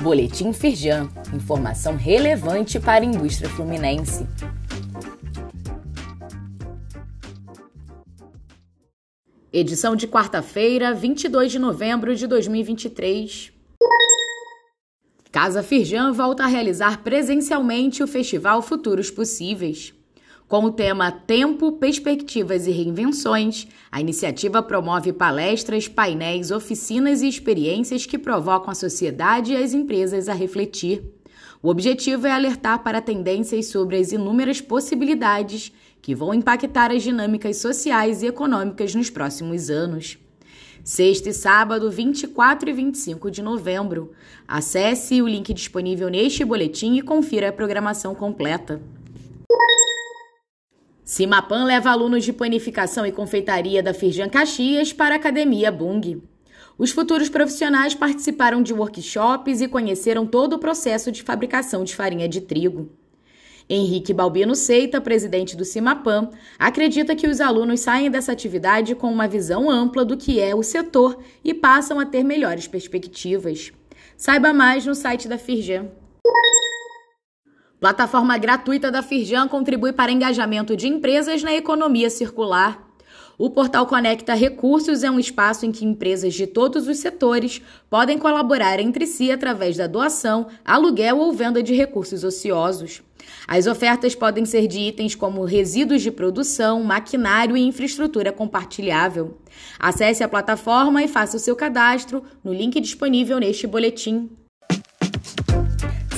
Boletim Firjan, informação relevante para a indústria fluminense. Edição de quarta-feira, 22 de novembro de 2023. Casa Firjan volta a realizar presencialmente o Festival Futuros Possíveis. Com o tema Tempo, Perspectivas e Reinvenções, a iniciativa promove palestras, painéis, oficinas e experiências que provocam a sociedade e as empresas a refletir. O objetivo é alertar para tendências sobre as inúmeras possibilidades que vão impactar as dinâmicas sociais e econômicas nos próximos anos. Sexta e sábado, 24 e 25 de novembro. Acesse o link disponível neste boletim e confira a programação completa. Cimapan leva alunos de panificação e confeitaria da Firjan Caxias para a Academia Bung. Os futuros profissionais participaram de workshops e conheceram todo o processo de fabricação de farinha de trigo. Henrique Balbino Seita, presidente do Cimapan, acredita que os alunos saem dessa atividade com uma visão ampla do que é o setor e passam a ter melhores perspectivas. Saiba mais no site da Firjan. Plataforma gratuita da Firjan contribui para engajamento de empresas na economia circular. O portal Conecta Recursos é um espaço em que empresas de todos os setores podem colaborar entre si através da doação, aluguel ou venda de recursos ociosos. As ofertas podem ser de itens como resíduos de produção, maquinário e infraestrutura compartilhável. Acesse a plataforma e faça o seu cadastro no link disponível neste boletim.